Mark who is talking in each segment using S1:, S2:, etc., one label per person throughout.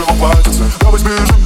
S1: все плачется Я возьми же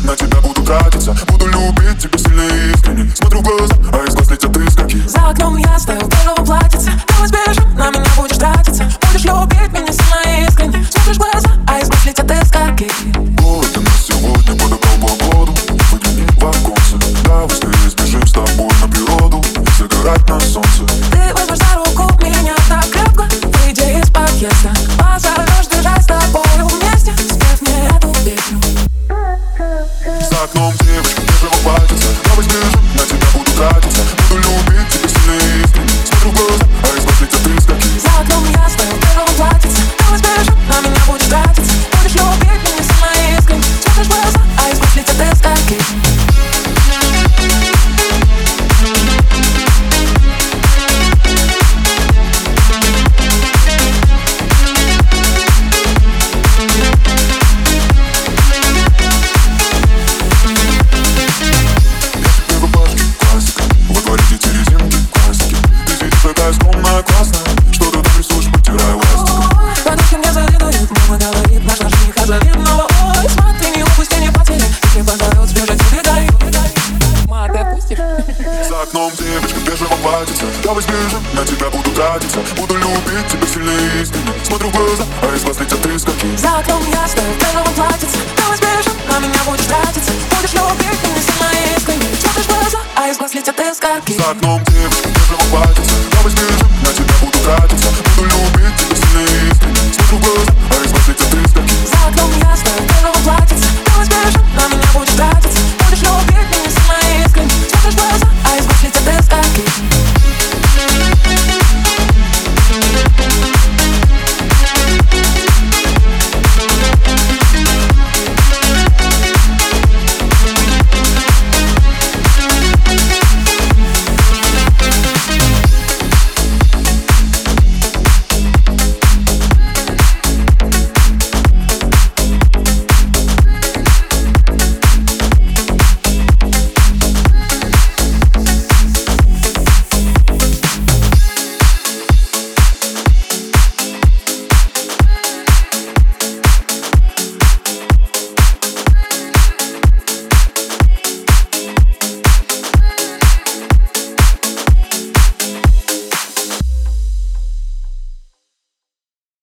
S2: уже не летай Ма, отпустишь?
S1: За окном девочка в бежевом платьице Давай сбежим, на тебя буду тратиться. Буду любить тебя сильнее искренне Смотрю в глаза, а из глаз летят искорки
S2: За окном ясно, стою в бежевом платьице. Давай сбежим, на меня будешь тратиться. Будешь любить меня сильнее искренне Смотришь в глаза, а из глаз летят искорки За
S1: окном девочка в бежевом платьице Давай сбежим, на тебя буду тратиться. Буду любить тебя сильнее искренне Смотрю в глаза, а из глаз летят искорки